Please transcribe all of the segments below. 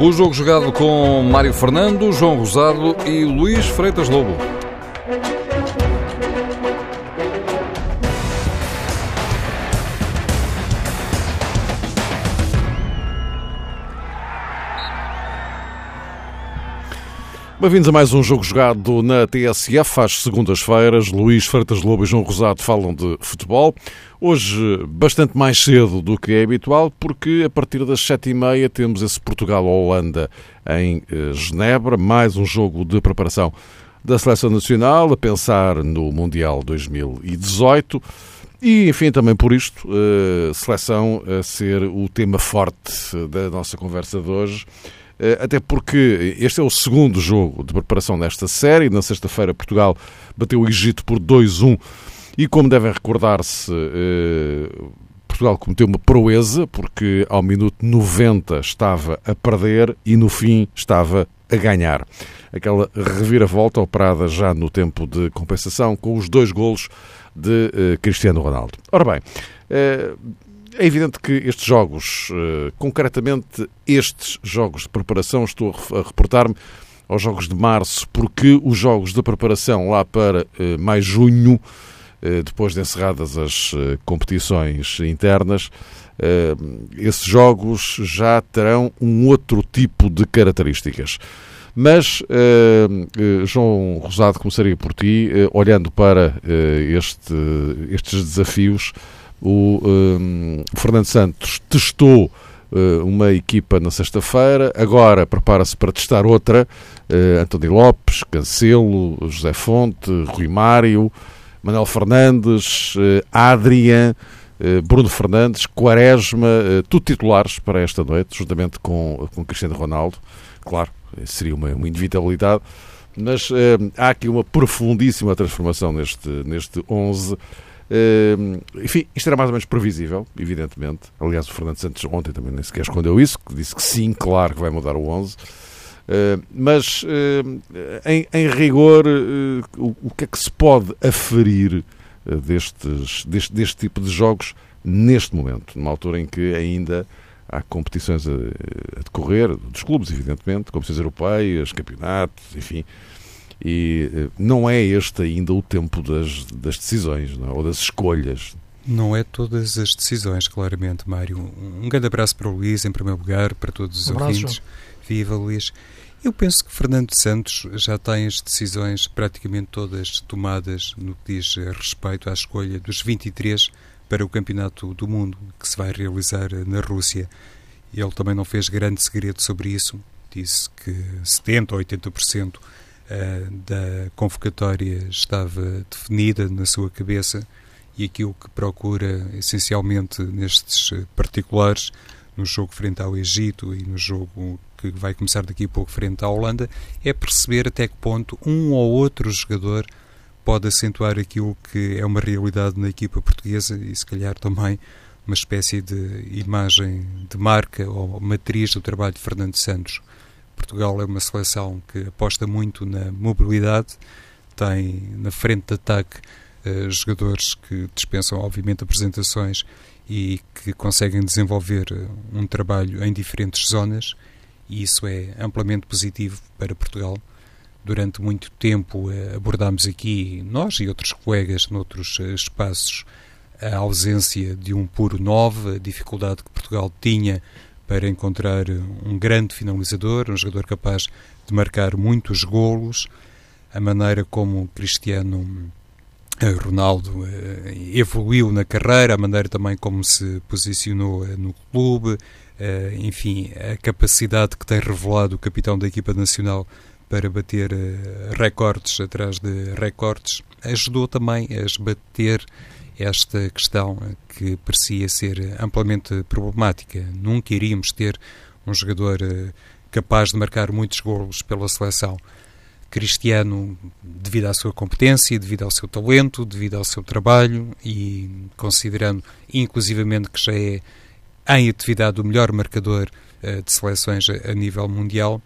O jogo jogado com Mário Fernando, João Rosado e Luís Freitas Lobo. Bem-vindos a mais um jogo jogado na TSF às segundas-feiras. Luís Freitas Lobo e João Rosado falam de futebol. Hoje, bastante mais cedo do que é habitual, porque a partir das sete e meia temos esse Portugal-Holanda em eh, Genebra, mais um jogo de preparação da Seleção Nacional, a pensar no Mundial 2018. E, enfim, também por isto, eh, seleção a ser o tema forte da nossa conversa de hoje. Eh, até porque este é o segundo jogo de preparação desta série. Na sexta-feira, Portugal bateu o Egito por 2-1 e, como devem recordar-se, eh, Portugal cometeu uma proeza porque ao minuto 90 estava a perder e no fim estava a ganhar. Aquela reviravolta operada já no tempo de compensação com os dois golos de eh, Cristiano Ronaldo. Ora bem, é evidente que estes jogos, eh, concretamente estes jogos de preparação, estou a reportar-me aos jogos de março, porque os jogos de preparação lá para eh, mais junho, eh, depois de encerradas as competições internas, esses jogos já terão um outro tipo de características. Mas, João Rosado, começaria por ti, olhando para este, estes desafios o um, Fernando Santos testou uh, uma equipa na sexta-feira, agora prepara-se para testar outra. Uh, António Lopes, Cancelo, José Fonte, Rui Mário, Manuel Fernandes, uh, Adrian, Bruno Fernandes, Quaresma, tudo titulares para esta noite, juntamente com, com Cristiano Ronaldo. Claro, seria uma, uma inevitabilidade, mas há aqui uma profundíssima transformação neste, neste 11 Uh, enfim, isto era mais ou menos previsível, evidentemente. Aliás, o Fernando Santos ontem também nem sequer escondeu isso, que disse que sim, claro que vai mudar o 11. Uh, eh, mas, uh, em, em, rigor, eh, o, o, que é que se pode aferir destes, deste, deste tipo de jogos neste momento, numa altura em que ainda há competições a, a decorrer, dos clubes, evidentemente, competições europeias, campeonatos, enfim, e eh, não é este ainda o tempo das, das decisões é? ou das escolhas. Não é todas as decisões, claramente, Mário. Um grande abraço para o Luís, em primeiro lugar, para todos os um ouvintes. Viva, Luís. Eu penso que Fernando Santos já tem as decisões praticamente todas tomadas no que diz respeito à escolha dos 23 para o Campeonato do Mundo que se vai realizar na Rússia. Ele também não fez grande segredo sobre isso. Disse que 70% ou 80% uh, da convocatória estava definida na sua cabeça e aquilo que procura essencialmente nestes particulares, no jogo frente ao Egito e no jogo que vai começar daqui a pouco frente à Holanda, é perceber até que ponto um ou outro jogador pode acentuar aquilo que é uma realidade na equipa portuguesa e se calhar também uma espécie de imagem de marca ou matriz do trabalho de Fernando Santos. Portugal é uma seleção que aposta muito na mobilidade, tem na frente de ataque uh, jogadores que dispensam, obviamente, apresentações e que conseguem desenvolver eh, um trabalho em diferentes zonas, e isso é amplamente positivo para Portugal. Durante muito tempo uh, abordámos aqui, nós e outros colegas, noutros uh, espaços, a ausência de um puro 9, a dificuldade que Portugal tinha para encontrar um grande finalizador, um jogador capaz de marcar muitos golos, a maneira como Cristiano eh, Ronaldo eh, evoluiu na carreira, a maneira também como se posicionou eh, no clube, enfim, a capacidade que tem revelado o capitão da equipa nacional para bater recordes atrás de recordes, ajudou também a esbater esta questão que parecia ser amplamente problemática. Nunca iríamos ter um jogador eh, capaz de marcar muitos golos pela seleção. Cristiano, devido à sua competência, devido ao seu talento, devido ao seu trabalho e considerando inclusivamente que já é em atividade o melhor marcador uh, de seleções a, a nível mundial,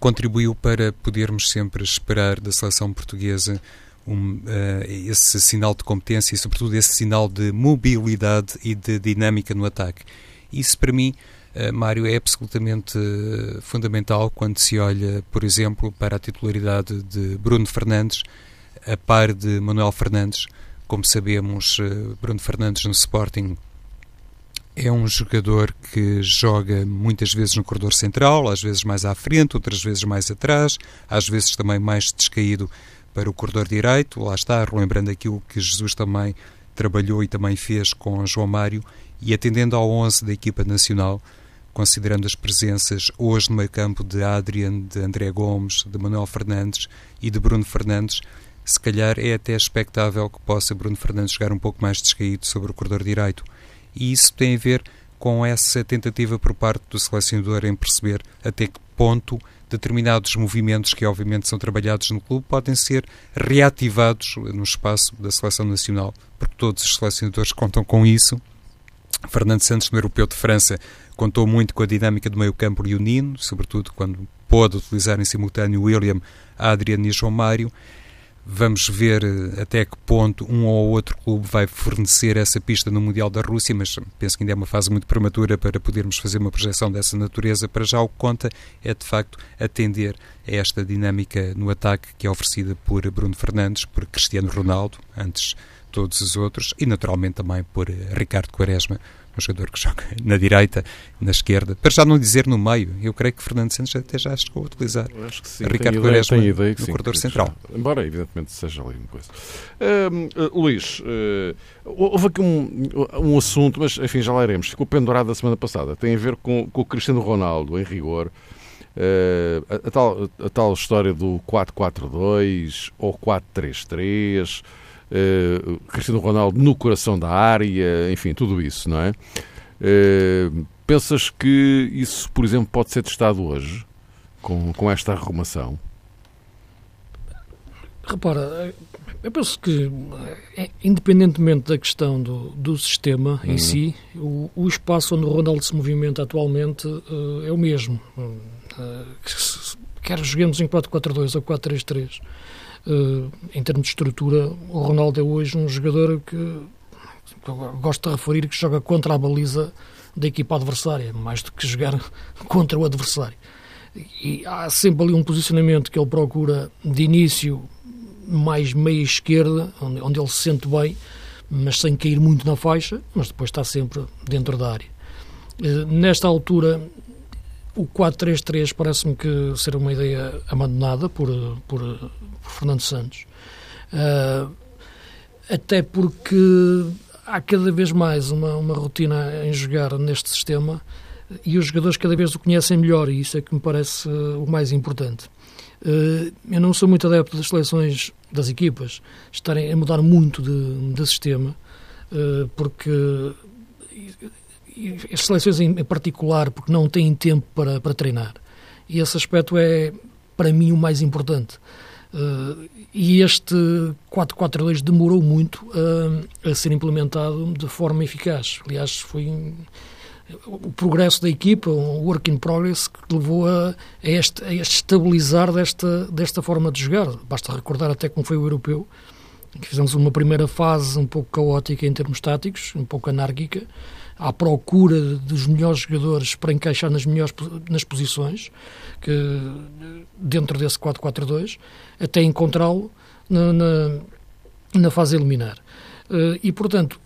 contribuiu para podermos sempre esperar da seleção portuguesa um, uh, esse sinal de competência e, sobretudo, esse sinal de mobilidade e de dinâmica no ataque. Isso, para mim, uh, Mário, é absolutamente uh, fundamental quando se olha, por exemplo, para a titularidade de Bruno Fernandes, a par de Manuel Fernandes. Como sabemos, Bruno Fernandes no Sporting é um jogador que joga muitas vezes no corredor central, às vezes mais à frente, outras vezes mais atrás, às vezes também mais descaído para o corredor direito. Lá está, relembrando aquilo que Jesus também trabalhou e também fez com João Mário e atendendo ao 11 da equipa nacional, considerando as presenças hoje no meio campo de Adrian, de André Gomes, de Manuel Fernandes e de Bruno Fernandes, se calhar é até expectável que possa Bruno Fernandes jogar um pouco mais descaído sobre o corredor direito e isso tem a ver com essa tentativa por parte do selecionador em perceber até que ponto determinados movimentos que obviamente são trabalhados no clube podem ser reativados no espaço da seleção nacional, porque todos os selecionadores contam com isso. Fernando Santos, no Europeu de França, contou muito com a dinâmica do meio-campo leonino, sobretudo quando pôde utilizar em simultâneo William, Adrian e João Mário. Vamos ver eh, até que ponto um ou outro clube vai fornecer essa pista no Mundial da Rússia, mas penso que ainda é uma fase muito prematura para podermos fazer uma projeção dessa natureza. Para já, o que conta é de facto atender a esta dinâmica no ataque que é oferecida por Bruno Fernandes, por Cristiano Ronaldo, antes todos os outros, e naturalmente também por eh, Ricardo Quaresma, um jogador que joga na direita, na esquerda, para já não dizer no meio. Eu creio que Fernando Santos até já chegou a utilizar acho que sim, Ricardo Quaresma no sim, corredor central. Já, embora, evidentemente, seja ali uma coisa. Uh, uh, Luís, uh, houve aqui um, um assunto, mas enfim, já lá iremos. Ficou pendurado a semana passada. Tem a ver com, com o Cristiano Ronaldo, em rigor. Uh, a, a, tal, a tal história do 4-4-2 ou 4-3-3 uh, Cristiano Ronaldo no coração da área, enfim, tudo isso, não é? Uh, pensas que isso, por exemplo, pode ser testado hoje, com, com esta arrumação? Repara, eu penso que, eh, independentemente da questão do, do sistema em uhum. si, o, o, espaço onde o Ronaldo se movimenta atualmente uh, é o mesmo. Uh, quer joguemos em 4-4-2 ou 4-3-3. Uh, em termos de estrutura, o Ronaldo é hoje um jogador que, que gosto de referir que joga contra a baliza da equipa adversária, mais do que jogar contra o adversário. E há sempre ali um posicionamento que ele procura de início mais meia esquerda, onde, onde ele se sente bem, mas sem cair muito na faixa, mas depois está sempre dentro da área. Uh, nesta altura, o 4-3-3 parece-me que ser uma ideia abandonada por, por, por Fernando Santos. Uh, até porque há cada vez mais uma, uma rotina em jogar neste sistema e os jogadores cada vez o conhecem melhor e isso é que me parece uh, o mais importante. Uh, eu não sou muito adepto das seleções das equipas estarem a mudar muito de, de sistema, porque as seleções em particular, porque não têm tempo para, para treinar. E esse aspecto é, para mim, o mais importante. Uh, e este 4-4-2 demorou muito uh, a ser implementado de forma eficaz. Aliás, foi o progresso da equipa, um work in progress, que levou a, a, este, a este estabilizar desta, desta forma de jogar. Basta recordar até como foi o europeu, que fizemos uma primeira fase um pouco caótica em termos táticos, um pouco anárquica, à procura dos melhores jogadores para encaixar nas melhores nas posições, que dentro desse 4-4-2, até encontrá-lo na, na, na, fase eliminar. Eh, e, portanto,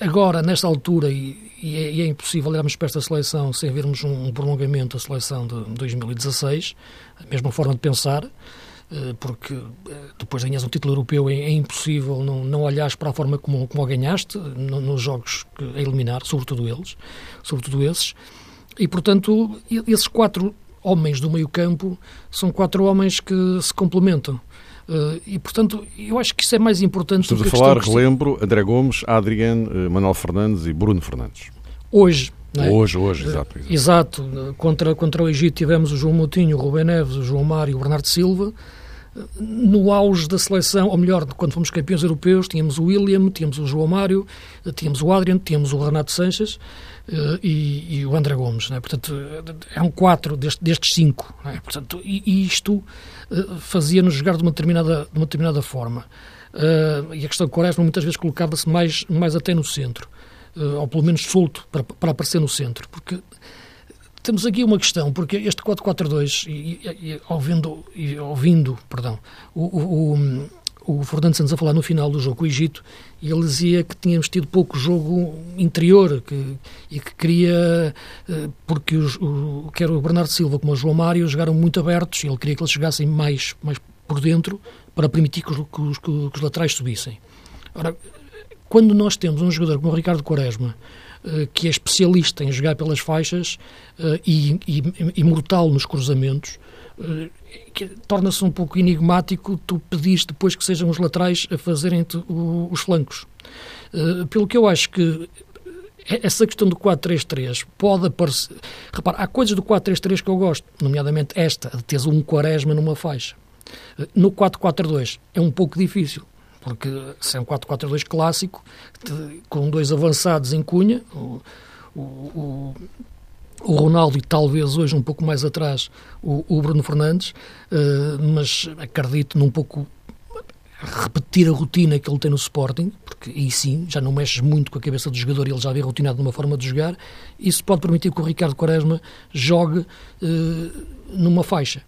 agora, nesta altura, e, é, e é, impossível olharmos para esta seleção sem vermos um prolongamento da seleção de 2016, a mesma forma de pensar, porque eh, depois ganhas um título europeu é, é impossível não, não olhares para a forma como, como o ganhaste no, nos jogos a eliminar, sobretudo eles, sobretudo esses, e portanto esses quatro homens do meio campo são quatro homens que se complementam. Uh, e, portanto, eu acho que isso é mais importante Estamos a falar, relembro, André Gomes, Adriano, Manuel Fernandes e Bruno Fernandes. Hoje, é? Hoje, hoje, exato. Exato. exato. Contra, contra o Egito tivemos o João Moutinho, o Rubem Neves, o João Mário e o Bernardo Silva. No auge da seleção, ou melhor, quando fomos campeões europeus, tínhamos o William, tínhamos o João Mário, tínhamos o Adriano, tínhamos o Renato Sanches uh, e, e, o André Gomes. Né? Portanto, eram quatro deste, destes cinco. Né? Portanto, e, e isto uh, fazia-nos jogar de uma determinada, de uma determinada forma. Uh, e a questão de Quaresma muitas vezes colocava-se mais, mais até no centro uh, ou pelo menos solto, para, para aparecer no centro. Porque temos aqui uma questão, porque este 4-4-2, e, ouvindo, e, ouvindo perdão, o, o, o, Fernando Santos a falar no final do jogo com o Egito, ele dizia que tínhamos tido pouco jogo interior que, e que queria, eh, porque os, o, quer o Bernardo Silva como o João Mário jogaram muito abertos e ele queria que eles chegassem mais, mais por dentro para permitir que os, que os, que os laterais subissem. Ora, quando nós temos um jogador como o Ricardo Quaresma, que é especialista em jogar pelas faixas uh, e, e, e, mortal nos cruzamentos, uh, torna-se um pouco enigmático tu pedis depois que sejam os laterais a fazerem os flancos. Pelo que eu acho que essa questão do 4-3-3 pode aparecer. Repara, há coisas do 4-3-3 que eu gosto, nomeadamente esta, de teres um quaresma numa faixa. No 4-4-2 é um pouco difícil, porque se um 4-4-2 clássico, com dois avançados em cunha, o, o, o, Ronaldo e talvez hoje um pouco mais atrás o, o Bruno Fernandes, uh, mas acredito num pouco repetir a rotina que ele tem no Sporting, porque aí sim já não mexes muito com a cabeça do jogador e ele já vem rotinado numa forma de jogar, isso pode permitir que o Ricardo Quaresma jogue uh, numa faixa.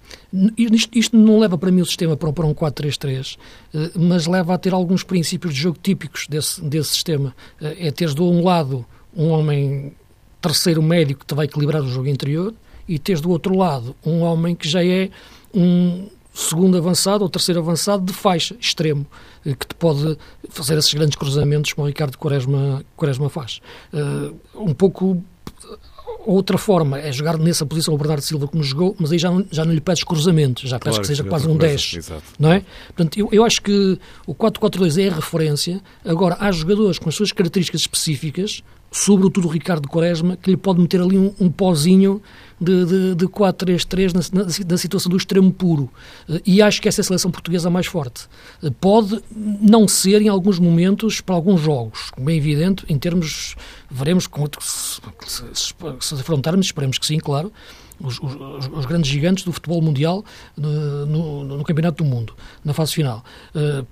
Isto, isto, não leva para mim o sistema para, para um 4-3-3, uh, eh, mas leva a ter alguns princípios de jogo típicos desse, desse sistema. Uh, é teres de um lado um homem terceiro médio que te vai equilibrar o jogo interior e teres do outro lado um homem que já é um segundo avançado ou terceiro avançado de faixa, extremo, eh, que te pode fazer esses grandes cruzamentos como o Ricardo Quaresma, Quaresma faz. Uh, um pouco outra forma é jogar nessa posição o Bernardo Silva como jogou, mas aí já não, já não lhe pedes cruzamentos, já pedes claro, que seja quase um 10. Exato. Não é? Portanto, eu, eu acho que o 4-4-2 é a referência. Agora, há jogadores com as suas características específicas, sobretudo o Ricardo Quaresma, que lhe pode meter ali um, um pozinho de, de, de 4-3-3 na, na, na, situação do extremo puro. Eh, e acho que essa é a seleção portuguesa mais forte. Eh, pode não ser em alguns momentos para alguns jogos, como é evidente, em termos, veremos como, se, se, se afrontarmos, esperemos que sim, claro, os, os, os, grandes gigantes do futebol mundial no, no, no, Campeonato do Mundo, na fase final.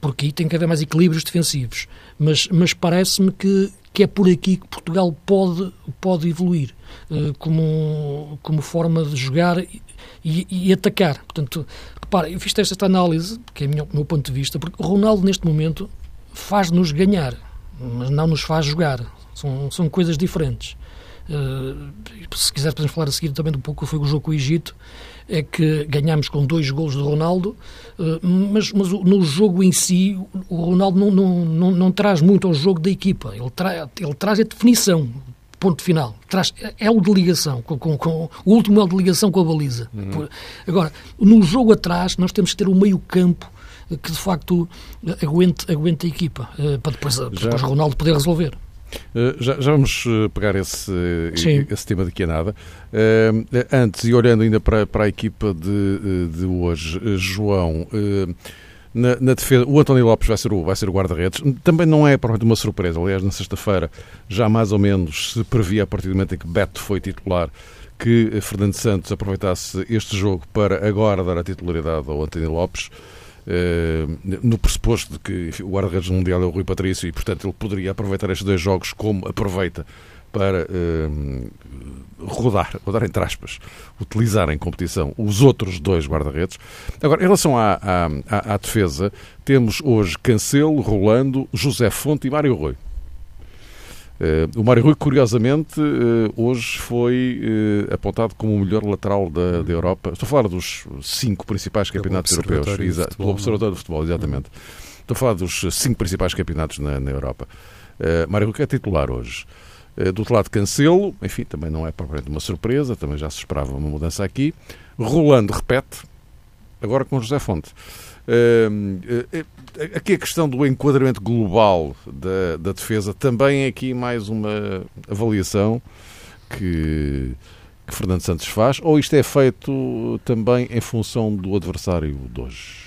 Porque aí tem que haver mais equilíbrios defensivos. Mas, mas parece-me que, que é por aqui que Portugal pode, pode evoluir uh, como, como forma de jogar e, e, atacar. Portanto, repara, eu fiz esta análise, que é o meu ponto de vista, porque o Ronaldo, neste momento, faz-nos ganhar, mas não nos faz jogar. São, são coisas diferentes. Uh, se quiser podemos falar a seguir também um pouco foi o jogo com o Egito, é que ganhámos com dois golos de Ronaldo, uh, mas, mas no jogo em si o Ronaldo não, não, não, não traz muito ao jogo da equipa, ele, tra ele traz a definição, ponto final, traz, é o de ligação, com, com, com, o último é o de ligação com a baliza. Uhum. Agora, no jogo atrás nós temos que ter um meio campo que de facto aguente, aguente a equipa, para depois, depois Ronaldo poder resolver. Eh, já, já, vamos eh, pegar esse, esse tema daqui a nada. Uh, antes, e olhando ainda para, para a equipa de, de hoje, João, na, na, defesa, o António Lopes vai ser o, vai ser o guarda-redes. Também não é provavelmente uma surpresa. Aliás, na sexta-feira, já mais ou menos se previa, a partir do momento em que Beto foi titular, que Fernando Santos aproveitasse este jogo para agora dar a titularidade ao António Lopes. Eh, no pressuposto de que o guarda-redes mundial é o Rui Patrício e, portanto, ele poderia aproveitar estes dois jogos como aproveita para uh, rodar, rodar entre aspas, utilizar em competição os outros dois guarda-redes. Agora, em relação à, à, à, defesa, temos hoje Cancelo, Rolando, José Fonte e Mário Rui. Uh, o Mário Rui, curiosamente, uh, hoje foi uh, apontado como o melhor lateral da, da, Europa. Estou a falar dos cinco principais campeonatos europeus. Exa pelo Observatório do Futebol, exatamente. Estou a falar dos cinco principais campeonatos na, na Europa. Mário Rui é titular hoje. do outro lado, Cancelo, enfim, também não é propriamente uma surpresa, também já se esperava uma mudança aqui. Rolando repete, agora com José Fonte. Uh, aqui a questão do enquadramento global da, da defesa também é aqui mais uma avaliação que, que Fernando Santos faz, ou isto é feito também em função do adversário de hoje?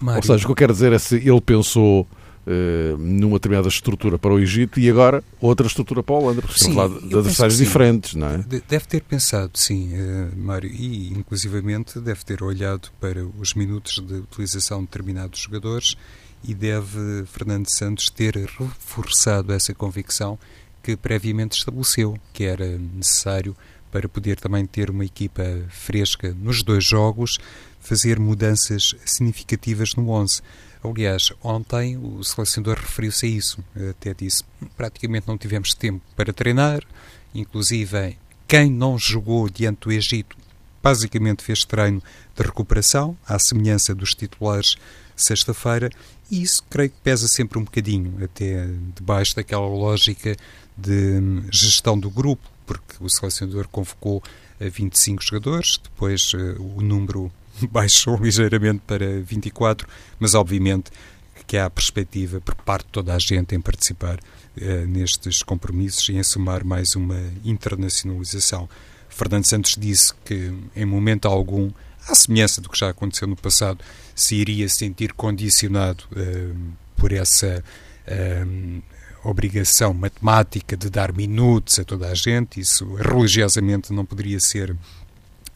Mário. Ou seja, o que eu quero dizer é se ele pensou numa determinada estrutura para o Egito e agora outra estrutura para a Holanda, porque estamos lá de adversários diferentes, não é? Deve ter pensado, sim, uh, Mário, e inclusivamente deve ter olhado para os minutos de utilização de determinados jogadores e deve Fernando Santos ter reforçado essa convicção que previamente estabeleceu, que era necessário para poder também ter uma equipa fresca nos dois jogos, fazer mudanças significativas no 11. Aliás, ontem o selecionador referiu-se a isso, até disse, praticamente não tivemos tempo para treinar, inclusive quem não jogou diante do Egito basicamente fez treino de recuperação, à semelhança dos titulares sexta-feira, e isso creio que pesa sempre um bocadinho, até debaixo daquela lógica de gestão do grupo, porque o selecionador convocou 25 jogadores, depois uh, o número baixou ligeiramente para 24, mas obviamente que há a perspectiva por parte de toda a gente em participar uh, nestes compromissos e em somar mais uma internacionalização. Fernando Santos disse que, em momento algum, à semelhança do que já aconteceu no passado, se iria sentir condicionado uh, por essa uh, obrigação matemática de dar minutos a toda a gente. Isso religiosamente não poderia ser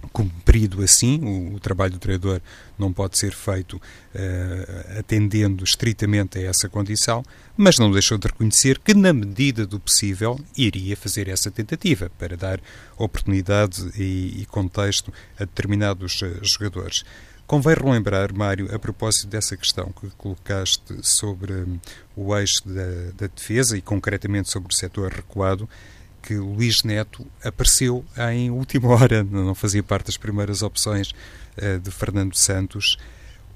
cumprido assim. O, o, trabalho do treinador não pode ser feito uh, atendendo estritamente a essa condição, mas não deixou de reconhecer que, na medida do possível, iria fazer essa tentativa para dar oportunidade e, e contexto a determinados uh, jogadores. Convém relembrar, Mário, a propósito dessa questão que colocaste sobre um, o eixo da, da defesa e concretamente sobre o setor recuado, que Luís Neto apareceu em última hora, não fazia parte das primeiras opções uh, de Fernando Santos.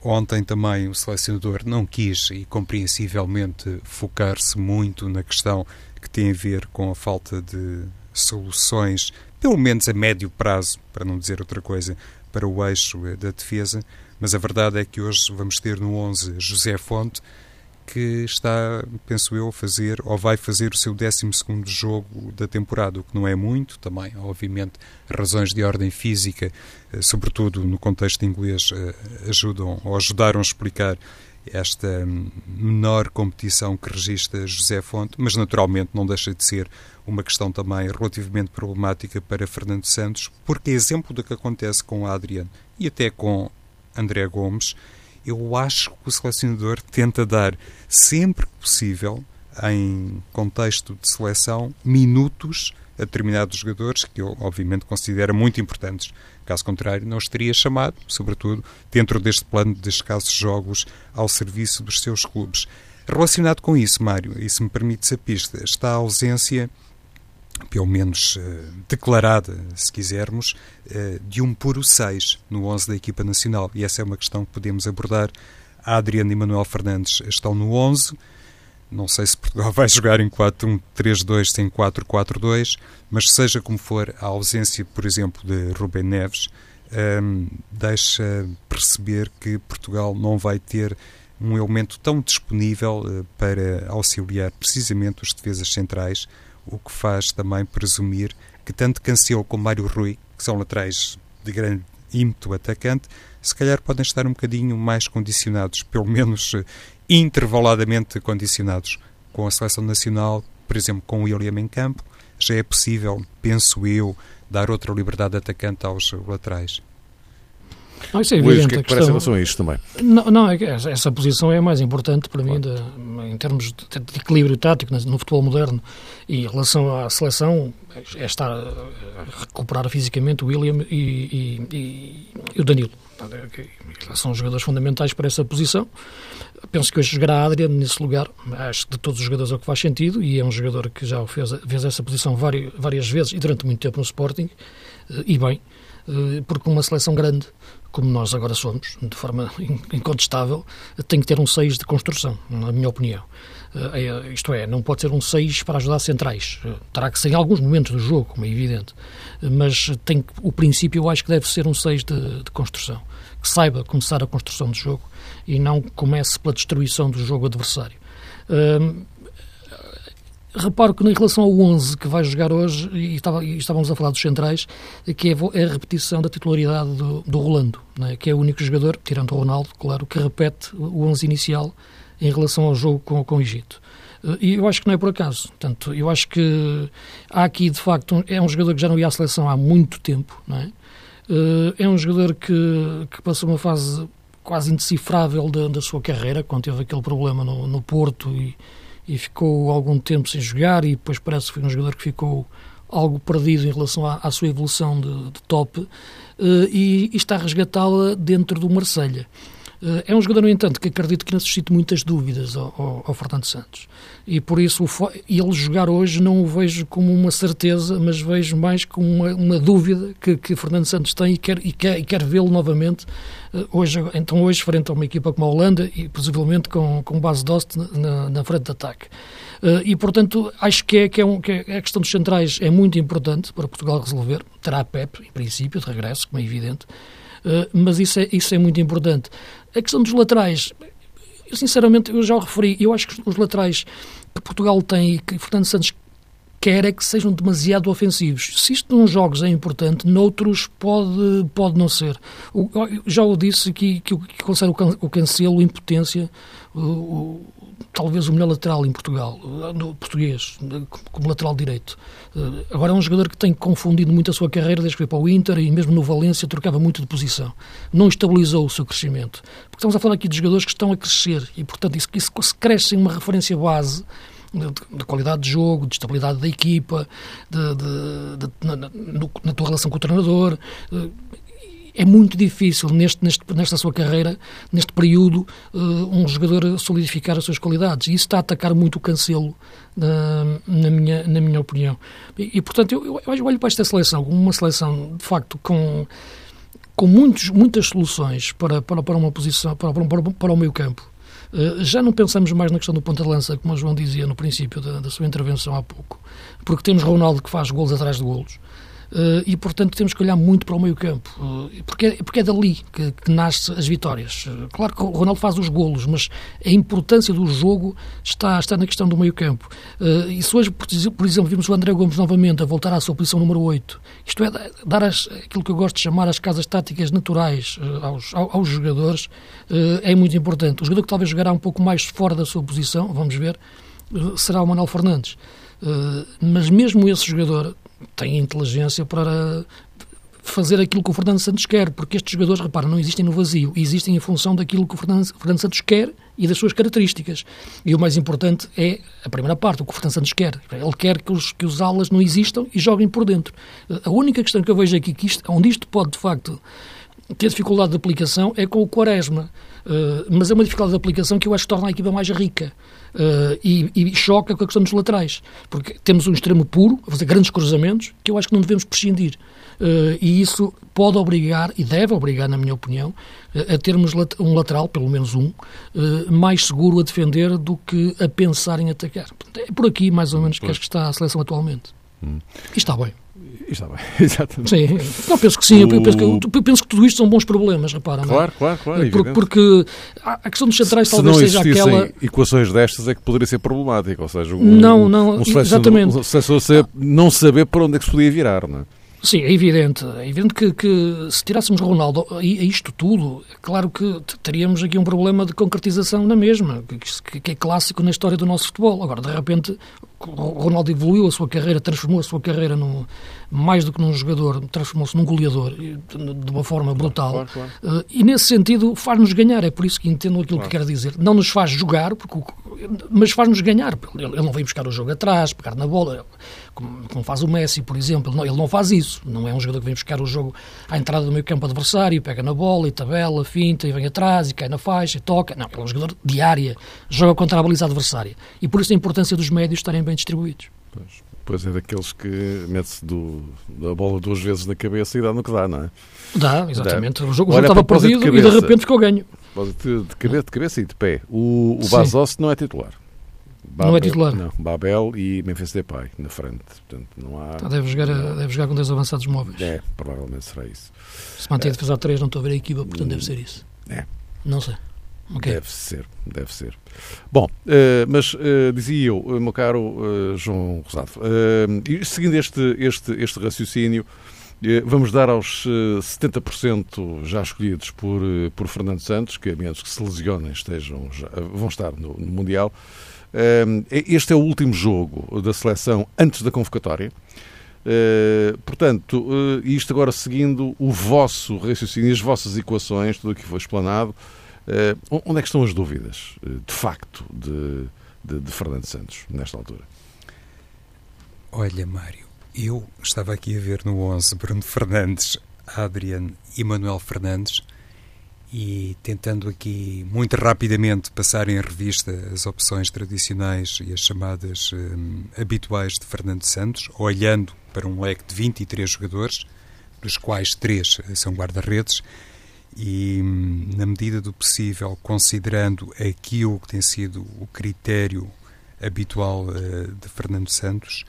Ontem também o selecionador não quis e compreensivelmente focar-se muito na questão que tem a ver com a falta de soluções, pelo menos a médio prazo, para não dizer outra coisa, para o eixo eh, da defesa. Mas a verdade é que hoje vamos ter no 11 José Fonte, que está, penso eu, a fazer ou vai fazer o seu 12 jogo da temporada, o que não é muito, também, obviamente, razões de ordem física, eh, sobretudo no contexto inglês, eh, ajudam ou ajudaram a explicar esta menor competição que registra José Fonte, mas naturalmente não deixa de ser uma questão também relativamente problemática para Fernando Santos, porque é exemplo do que acontece com Adriano e até com André Gomes, eu acho que o selecionador tenta dar sempre que possível, em contexto de seleção, minutos a determinados jogadores que eu, obviamente, considero muito importantes. Caso contrário, não os teria chamado, sobretudo dentro deste plano de escassos jogos ao serviço dos seus clubes. Relacionado com isso, Mário, e se me permite a pista, está a ausência pelo menos uh, declarada, se quisermos, uh, de um puro 6 no 11 da equipa nacional. E essa é uma questão que podemos abordar. A Adriano e Manuel Fernandes estão no 11. Não sei se Portugal vai jogar em 4-1-3-2 sem 4-4-2, mas seja como for, a ausência, por exemplo, de Rubem Neves ehm, deixa perceber que Portugal não vai ter um elemento tão disponível uh, para auxiliar precisamente os defesas centrais o que faz também presumir que tanto Cancelo como Mário Rui, que são laterais de grande ímpeto atacante, se calhar podem estar um bocadinho mais condicionados, pelo menos eh, intervaladamente condicionados com a seleção nacional, por exemplo, com o William em campo, já é possível, penso eu, dar outra liberdade de atacante aos laterais. Não, isso é evidente. Luís, o que é que parece em relação a isto também? Não, não é essa posição é a mais importante para mim de, em termos de, de, equilíbrio tático no futebol moderno e em relação à seleção é estar a recuperar fisicamente o William e, e, e, e o Danilo. São jogadores fundamentais para essa posição. Penso que hoje jogará Adrian nesse lugar. Acho que de todos os jogadores é o que faz sentido e é um jogador que já fez, fez essa posição várias, várias vezes e durante muito tempo no Sporting eh, e bem, eh, porque uma seleção grande como nós agora somos, de forma incontestável, tem que ter um 6 de construção, na minha opinião. Eh, é, isto é, não pode ser um 6 para ajudar centrais. Eh, terá que ser em alguns momentos do jogo, como é evidente. Eh, mas tem o princípio, eu acho que deve ser um 6 de, de construção. Que saiba começar a construção do jogo e não comece pela destruição do jogo adversário. Reparo que em relação ao 11 que vai jogar hoje, e, estava, e estávamos a falar dos centrais, que é, é a repetição da titularidade do, do Rolando, é? que é o único jogador, tirando o Ronaldo, claro, que repete o 11 inicial em relação ao jogo com, com o Egito. E eu acho que não é por acaso. Portanto, eu acho que há aqui, de facto, um, é um jogador que já não ia à seleção há muito tempo, não é? Eh, é um jogador que, que passou uma fase quase indecifrável da, da sua carreira, quando teve aquele problema no, no Porto e e ficou algum tempo sem jogar e depois parece que foi um jogador que ficou algo perdido em relação à, à sua evolução de, de top uh, e, e, está a resgatá-la dentro do Marselha. Uh, é um jogador, no entanto, que acredito que não suscite muitas dúvidas ao, ao, Fernando Santos. E por isso ele jogar hoje não o vejo como uma certeza, mas vejo mais como uma, uma dúvida que, que Fernando Santos tem e quer, e quer, e quer vê-lo novamente uh, hoje, então hoje frente a uma equipa como a Holanda e possivelmente com, com base Dost na, na frente de ataque. Uh, e, portanto, acho que, é, que, é um, que é, a questão dos centrais é muito importante para Portugal resolver. Terá a PEP, em princípio, de regresso, como é evidente. Mas isso é, isso é muito importante. A questão dos laterais, eu, sinceramente, eu já o referi, eu acho que os laterais que Portugal tem e que Fernando Santos quer é que sejam demasiado ofensivos. Se isto num jogos é importante, noutros pode, pode não ser. Já o disse que, que, que considero o cancelo, impotência, o, talvez o melhor lateral em Portugal, no português, como lateral direito. Eh, agora é um jogador que tem confundido muito a sua carreira desde que foi para o Inter e mesmo no Valência trocava muito de posição. Não estabilizou o seu crescimento. Porque estamos a falar aqui de jogadores que estão a crescer e, portanto, isso, isso se cresce em uma referência base de, de, qualidade de jogo, de estabilidade da equipa, de, de, na, na, na, tua relação com o treinador. Eh, é muito difícil neste, neste, nesta sua carreira, neste período, uh, um jogador solidificar as suas qualidades. E isso está a atacar muito o cancelo, na, na, minha, na minha opinião. E, e portanto, eu, eu olho para esta seleção como uma seleção, de facto, com, com muitos, muitas soluções para, para, para uma posição, para, para, para o meio campo. Uh, já não pensamos mais na questão do ponta de lança, como o João dizia no princípio da, da sua intervenção há pouco, porque temos Ronaldo que faz golos atrás de golos, Uh, e, portanto, temos que olhar muito para o meio-campo, uh, porque, é, porque é dali que, que nascem as vitórias. Uh, claro que o Ronaldo faz os golos, mas a importância do jogo está, está na questão do meio-campo. e se hoje, por, exemplo, vimos o André Gomes novamente a voltar à sua posição número 8, isto é, dar as, aquilo que eu gosto de chamar as casas táticas naturais aos, aos, jogadores, é muito importante. O jogador que talvez jogará um pouco mais fora da sua posição, vamos ver, será o Manuel Fernandes. mas mesmo esse jogador tem inteligência para fazer aquilo que o Fernando Santos quer, porque estes jogadores, repara, não existem no vazio, existem em função daquilo que o Fernando, Fernando Santos quer e das suas características. E o mais importante é a primeira parte, o que o Fernando Santos quer. Ele quer que os, que os alas não existam e joguem por dentro. A única questão que eu vejo aqui, que isto, onde isto pode, de facto, ter dificuldade de aplicação é com o Quaresma. Uh, mas é uma dificuldade de aplicação que eu acho que torna a equipa mais rica. Uh, e, e, choca com a questão dos laterais, porque temos um extremo puro, a fazer grandes cruzamentos, que eu acho que não devemos prescindir. Uh, e isso pode obrigar, e deve obrigar, na minha opinião, a termos um lateral, pelo menos um, mais seguro a defender do que a pensar em atacar. É por aqui, mais ou menos, que acho que está a seleção atualmente. Hum. E está bem. Está bem, exatamente. Sim, não, penso que sim. O... Eu, penso que, eu penso que tudo isto são bons problemas, repara. Claro, é? claro, claro. Porque, porque, a questão dos centrais se, talvez se seja aquela. equações destas é que poderia ser problemática, ou seja, um, não, não, um exatamente. Um não saber para onde é que se podia virar, não é? Sim, é evidente. É evidente que, que se tirássemos Ronaldo a, a, isto tudo, é claro que teríamos aqui um problema de concretização na mesma, que, que, é clássico na história do nosso futebol. Agora, de repente, Ronaldo evoluiu a sua carreira, transformou a sua carreira num, mais do que num jogador, transformou-se num goleador de uma forma brutal. Claro, claro, claro. Uh, e nesse sentido faz-nos ganhar, é por isso que entendo aquilo que quero dizer. Não nos faz jogar, porque, mas faz-nos ganhar. Ele, ele, não vem buscar o jogo atrás, pegar na bola, como, como faz o Messi, por exemplo. Não, ele não faz isso. Não é um jogador que vem buscar o jogo à entrada do meio campo adversário, pega na bola e tabela, finta e vem atrás e cai na faixa e toca. Não, ele é um jogador de área, joga contra a baliza adversária. E por isso a importância dos médios estarem bem distribuídos. Pois, pois é daqueles que mete-se da bola duas vezes na cabeça e dá no que dá, não é? Dá, exatamente. Dá. O jogo, Olha, estava perdido de e de repente ficou ganho. De, de, cabeça, de cabeça e de pé. O, o Bastos não é titular. Babel, não é titular? Não, Babel e Memphis Depay na frente. Portanto, não há... Então deve, jogar, deve jogar com dois avançados móveis. É, provavelmente será isso. Se mantém é. a defesa a 3, não estou a ver a equipa, portanto deve ser isso. É. Não sei. Okay. Deve ser, deve ser. Bom, uh, mas uh, dizia eu, meu caro João Rosado, seguindo este, este, este raciocínio, vamos dar aos 70% já escolhidos por, por Fernando Santos, que a menos que se lesionem estejam, já, vão estar no, no Mundial. este é o último jogo da seleção antes da convocatória. Uh, portanto, uh, isto agora seguindo o vosso raciocínio, as vossas equações, tudo o que foi explanado, Uh, onde é que estão as dúvidas, uh, de facto, de, de, de, Fernando Santos, nesta altura? Olha, Mário, Eu estava aqui a ver no 11 Bruno Fernandes, Adrian e Manuel Fernandes e tentando aqui muito rapidamente passar em revista as opções tradicionais e as chamadas hum, habituais de Fernando Santos, olhando para um leque de 23 jogadores, dos quais três são guarda-redes, e hum, na medida do possível, considerando aquilo que tem sido o critério habitual uh, de Fernando Santos,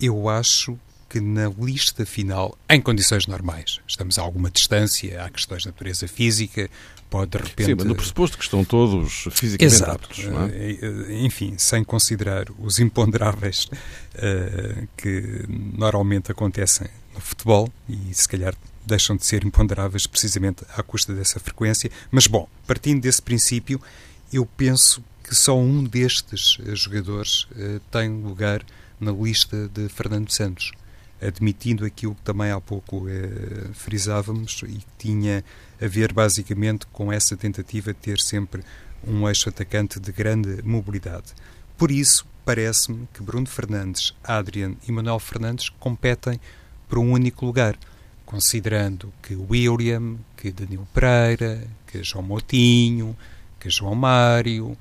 eu acho que na lista final, em condições normais, estamos a alguma distância, há questões de natureza física, pode de repente. Sim, mas no pressuposto que estão todos fisicamente Exato. aptos. Não é? Eh, eh, enfim, sem considerar os imponderáveis uh, que normalmente acontecem no futebol e se calhar deixam de ser imponderáveis precisamente à custa dessa frequência. Mas, bom, partindo desse princípio, eu penso que só um destes jogadores uh, tem lugar na lista de Fernando Santos admitindo aquilo que também há pouco eh, frisávamos e que tinha a ver basicamente com essa tentativa de ter sempre um eixo atacante de grande mobilidade. Por isso, parece-me que Bruno Fernandes, Adrian e Manuel Fernandes competem por um único lugar, considerando que William, que Danilo Pereira, que João Moutinho, que João Mário,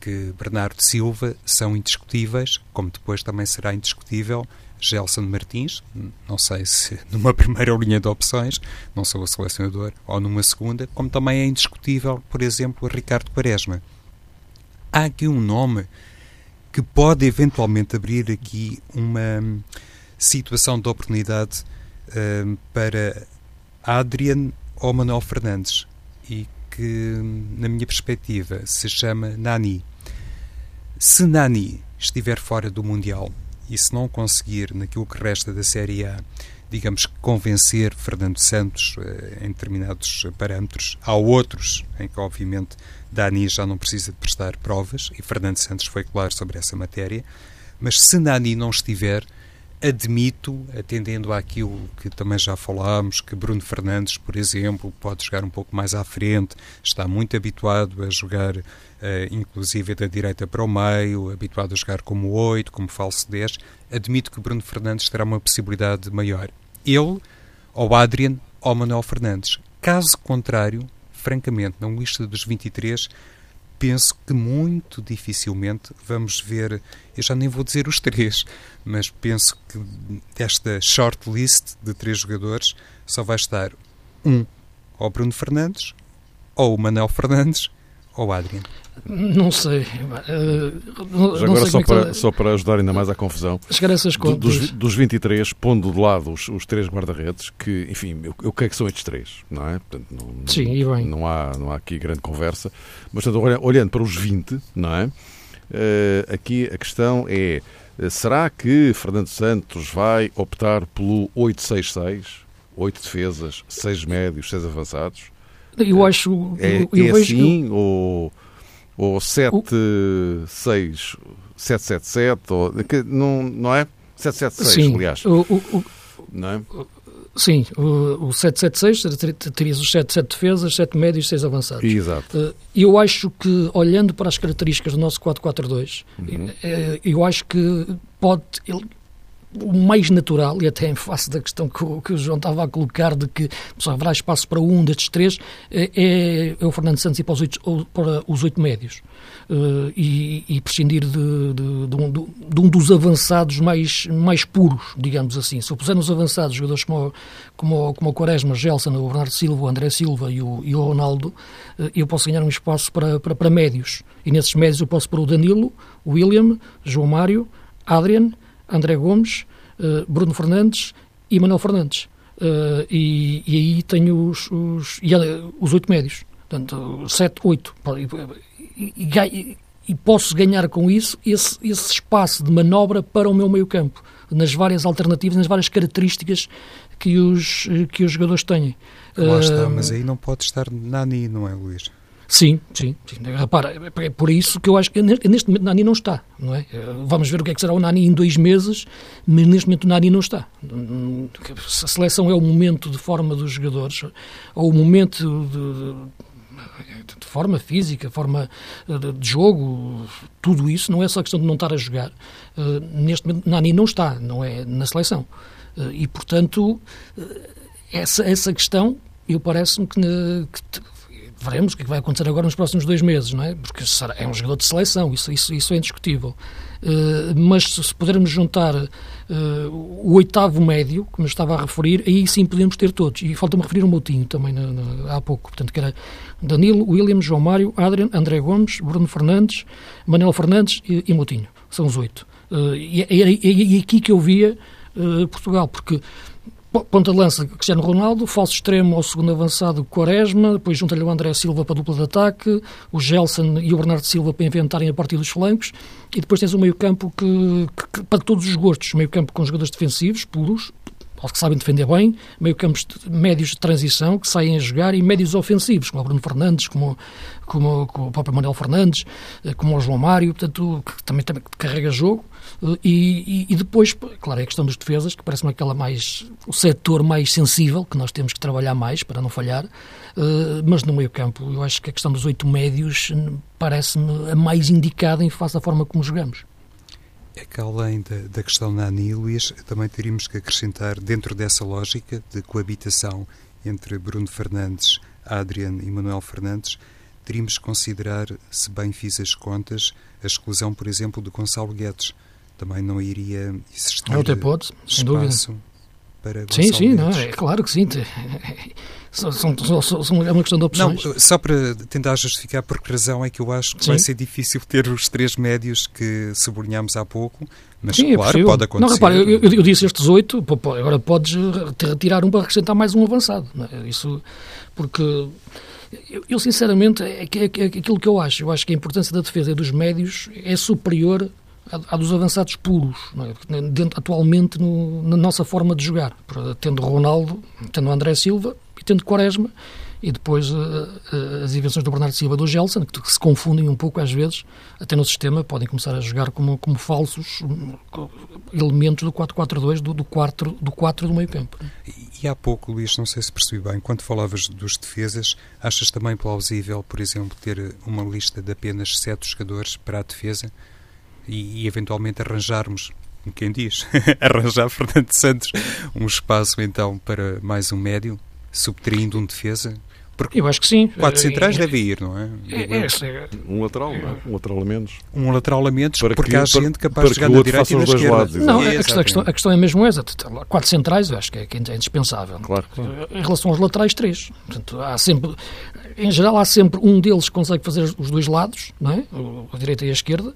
que Bernardo Silva são indiscutíveis, como depois também será indiscutível Gelson Martins, não sei se numa primeira linha de opções, não sou o selecionador, ou numa segunda, como também é indiscutível, por exemplo, Ricardo Quaresma. Há aqui um nome que pode eventualmente abrir aqui uma situação de oportunidade uh, para Adrian ou Manuel Fernandes e que, na minha perspectiva, se chama Nani. Se Nani estiver fora do Mundial, e se não conseguir, naquilo que resta da Série A, digamos, convencer Fernando Santos eh, em determinados parâmetros, há outros em que, obviamente, Dani já não precisa de prestar provas, e Fernando Santos foi claro sobre essa matéria, mas se Nani não estiver, admito, atendendo àquilo que também já falámos, que Bruno Fernandes, por exemplo, pode jogar um pouco mais à frente, está muito habituado a jogar, uh, inclusive da direita para o meio, habituado a jogar como 8, como falso 10. Admito que Bruno Fernandes terá uma possibilidade maior. Ele, ou Adrian, ou Manuel Fernandes. Caso contrário, francamente, na lista dos 23, penso que muito dificilmente vamos ver, eu já nem vou dizer os três, mas penso que desta shortlist de três jogadores só vai estar um, ou Bruno Fernandes, ou o Manel Fernandes, ou o Adriano. Não sei. Uh, Já agora, só, é para, só para ajudar ainda mais à confusão, chegar a essas contas. Dos, dos 23, pondo de lado os, os três guarda-redes, que, enfim, o que é que são estes três, não é? Portanto, não, Sim, e bem. Não há, não há aqui grande conversa. Mas, portanto, olhando para os 20, não é? Uh, aqui a questão é: eh, será que Fernando Santos vai optar pelo 8-6-6? 8 defesas, 6 médios, 6 avançados? Eu acho. É, eu é vejo, assim? Ou ou 7-6, 7-7-7, ou, não, não é? 7-7-6, aliás. O, o, não é? Sim, o, o 7-7-6 terias os 7, 7 defesas, 7 médios, 6 avançados. Exato. Eh, eu acho que, olhando para as características do nosso 4-4-2, uhum. Eh, eu acho que pode, o mais natural, e até em face da questão que o, que o João estava a colocar, de que só haverá espaço para um destes três, é, é, é o Fernando Santos ir para os oito, para os oito médios. Uh, e, e, prescindir de, de, de, um, de, um, dos avançados mais, mais puros, digamos assim. Se eu puser nos avançados jogadores como, como, como o Quaresma, Gelson, o Bernardo Silva, o André Silva e o, e o Ronaldo, uh, eu posso ganhar um espaço para, para, para médios. E nesses médios eu posso pôr o Danilo, o William, João Mário, Adrian, André Gomes, uh, Bruno Fernandes e Manuel Fernandes. Uh, e, e, aí tenho os, os, e, os oito médios. Portanto, sete, oito. E, e, e, posso ganhar com isso esse, esse espaço de manobra para o meu meio campo, nas várias alternativas, nas várias características que os, que os jogadores têm. Lá está, uh, mas aí não pode estar Nani, não é, Luís? Sim, sim, sim. Repara, é por isso que eu acho que neste momento o Nani não está, não é? Vamos ver o que é que será o Nani em dois meses, mas neste momento o Nani não está. A seleção é o momento de forma dos jogadores, ou o momento de, de forma física, forma de jogo, tudo isso, não é só questão de não estar a jogar. Neste momento, Nani não está, não é na seleção. E, portanto, essa, essa questão, eu parece-me que, que veremos o que vai acontecer agora nos próximos dois meses, não é? Porque é um jogador de seleção, isso, isso, isso é indiscutível. Uh, mas se pudermos juntar uh, o oitavo médio, como eu estava a referir, aí sim podemos ter todos. E falta-me referir o Moutinho também na, na, há pouco. Portanto, que era Danilo, William, João Mário, Adrian, André Gomes, Bruno Fernandes, Manuel Fernandes e, e Moutinho. São os oito. Uh, e é aqui que eu via Portugal, porque Ponta de lança, Cristiano Ronaldo, falso extremo ao segundo avançado, Quaresma, depois junta-lhe o André Silva para a dupla de ataque, o Gelson e o Bernardo Silva para inventarem a partir dos flancos, e depois tens um meio-campo que, que, que, para todos os gostos, meio-campo com jogadores defensivos, puros, que sabem defender bem, meio-campos médios de transição que saem a jogar e médios ofensivos, como o Bruno Fernandes, como, como, como o próprio Manuel Fernandes, eh, como o João Mário, portanto, que também, também carrega jogo. Eh, e, e, e, depois, claro, é a questão dos defesas, que parece-me aquela mais, o setor mais sensível, que nós temos que trabalhar mais para não falhar, uh, mas no meio campo eu acho que a questão dos oito médios parece-me a mais indicada em face à forma como jogamos. É que além da, da questão da Anílias, também teríamos que acrescentar, dentro dessa lógica de coabitação entre Bruno Fernandes, Adrian e Manuel Fernandes, teríamos que considerar, se bem fiz as contas, a exclusão, por exemplo, do Gonçalo Guedes. Também não iria existir é outra hipótese, sem dúvida. Para Gonçalo Sim, sim, não, é claro que sim. São, são, são, é uma questão de opções. Não, só para tentar justificar por que razão é que eu acho que Sim. vai ser difícil ter os três médios que sublinhámos há pouco, mas Sim, é claro, é pode acontecer. Não, repare, eu, eu, disse estes oito, agora podes retirar um para acrescentar mais um avançado. É? Isso, porque eu, eu, sinceramente, é, é, é, aquilo que eu acho. Eu acho que a importância da defesa dos médios é superior à, dos avançados puros, é? Dentro, atualmente no, na nossa forma de jogar. Tendo Ronaldo, tendo André Silva e tendo Quaresma, e depois uh, as invenções do Bernardo Silva do Gelson, que, se confundem um pouco às vezes, até no sistema, podem começar a jogar como, como falsos um, elementos do 4-4-2, do, do 4 do, 4 do meio campo. E, e há pouco, Luís, não sei se percebi bem, quando falavas dos defesas, achas também plausível, por exemplo, ter uma lista de apenas sete jogadores para a defesa e, e eventualmente arranjarmos quem diz, arranjar Fernando Santos um espaço então para mais um médio, subtraindo um defesa? Porque eu acho que sim. Quatro centrais é, deve ir, não é? é, é um lateral, não é? Um lateral a menos. Um lateral a menos, para porque que, há gente capaz de jogar na direita e na esquerda. Lados, não, a questão, a, questão, a questão, é mesmo essa. Quatro centrais, eu acho que é, que é indispensável. Claro, claro. Em relação aos laterais, três. Portanto, há sempre, em geral, há sempre um deles que consegue fazer os dois lados, não é? a direita e a esquerda.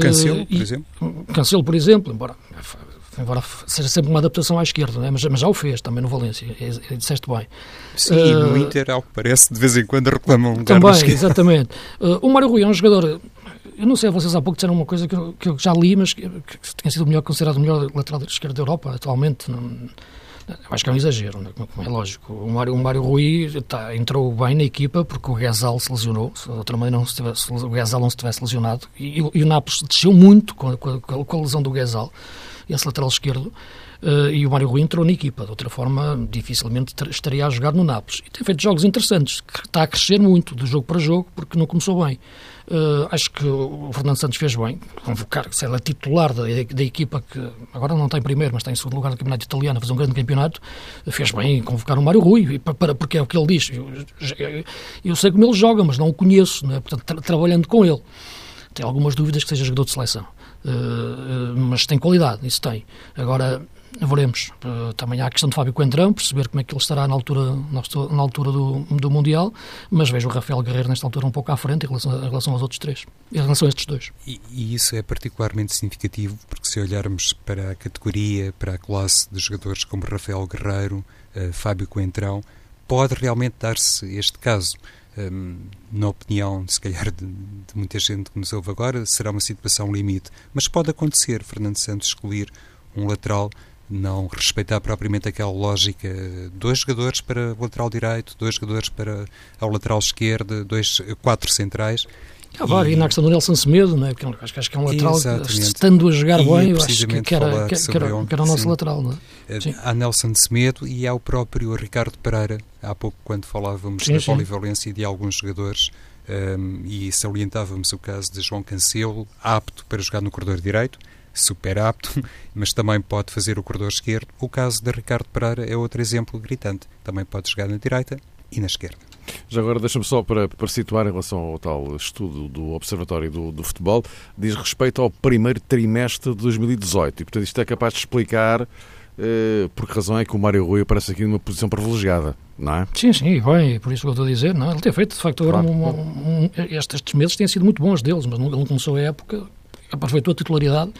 Cancelo, uh, por exemplo. Cancelo, por exemplo, embora embora seja sempre uma adaptação à esquerda, né? mas, mas já o fez também no Valência, é, é, disseste bem. Sim, uh, no Inter, ao que parece, de vez em quando reclamam um Também, exatamente. Uh, o Mário Rui é um jogador, eu não sei, vocês há pouco disseram uma coisa que eu, que eu já li, mas que, que tem sido melhor, considerado o melhor lateral esquerdo da Europa atualmente. Não, acho que é um exagero, né? é lógico. O Mário, o Mário Rui tá, entrou bem na equipa porque o Gasal se lesionou. Se, de outra maneira, não se tivesse, o Gasal não se tivesse lesionado. E, e, o Nápoles desceu muito com a, com a, lesão do Gasal esse lateral esquerdo, uh, e o Mário Rui entrou na equipa. De outra forma, dificilmente estaria a jogar no Nápoles. E tem feito jogos interessantes, está a crescer muito de jogo para jogo, porque não começou bem. Uh, acho que o Fernando Santos fez bem, convocar, se ele é titular da, da, equipa que agora não está em primeiro, mas está em segundo lugar do campeonato italiano, fazer um grande campeonato, fez bem em convocar o Mário Rui, para, porque é o que ele diz. Eu, eu, eu sei como ele joga, mas não o conheço, né? portanto, tra trabalhando com ele. Tenho algumas dúvidas que seja jogador de seleção. Uh, mas tem qualidade, isso tem. Agora, veremos. Uh, também há a questão de Fábio Coentrão, perceber como é que ele estará na altura, na altura do, do Mundial, mas vejo o Rafael Guerreiro nesta altura um pouco à frente em relação, em relação aos outros três, em relação a estes dois. E, e, isso é particularmente significativo, porque se olharmos para a categoria, para a classe de jogadores como Rafael Guerreiro, uh, Fábio Coentrão, pode realmente dar-se este caso um, na opinião, se calhar, de, de, muita gente que nos ouve agora, será uma situação limite. Mas pode acontecer Fernando Santos escolher um lateral, não respeitar propriamente aquela lógica, dois jogadores para o lateral direito, dois jogadores para o lateral esquerdo, dois, quatro centrais, Há vários, e na questão do Nelson Semedo, né, que acho, acho que é um lateral, Exatamente. estando a jogar bem, eu acho que, que, era, que, que, era, que era o nosso sim. lateral. Não é? Sim. Há Nelson Semedo e há o próprio Ricardo Pereira, há pouco quando falávamos sim, da polivalência de alguns jogadores, um, e salientávamos o caso de João Cancelo, apto para jogar no corredor direito, super apto, mas também pode fazer o corredor esquerdo. O caso de Ricardo Pereira é outro exemplo gritante. Também pode jogar na direita e na esquerda. Já agora deixa-me só para, para situar em relação ao tal estudo do Observatório do, do, Futebol, diz respeito ao primeiro trimestre de 2018 e portanto isto é capaz de explicar eh, por que razão é que o Mário Rui aparece aqui numa posição privilegiada, não é? Sim, sim, bem, por isso que eu estou a dizer, não é? Ele tem feito, de facto, agora claro. um, um, estes, estes meses têm sido muito bons deles, mas não, não começou a época, aproveitou a titularidade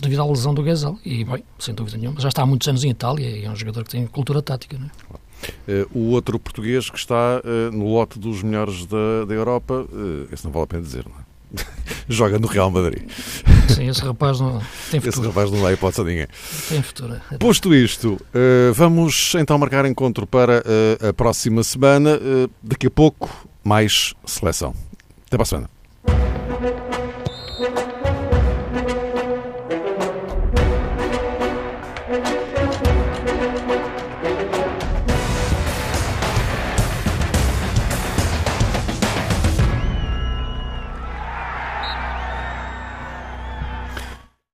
devido à lesão do Gazal e, bem, sem dúvida nenhuma, já está há muitos anos em Itália e é um jogador que tem cultura tática, não é? Uh, o outro português que está uh, no lote dos melhores da, da Europa, uh, esse não vale a pena dizer, não é? Joga no Real Madrid. Sim, esse rapaz não tem futuro. Esse rapaz não dá hipótese a ninguém. Tem futuro. Posto isto, vamos então marcar encontro para a próxima semana. Daqui a pouco, mais seleção. Até para a semana.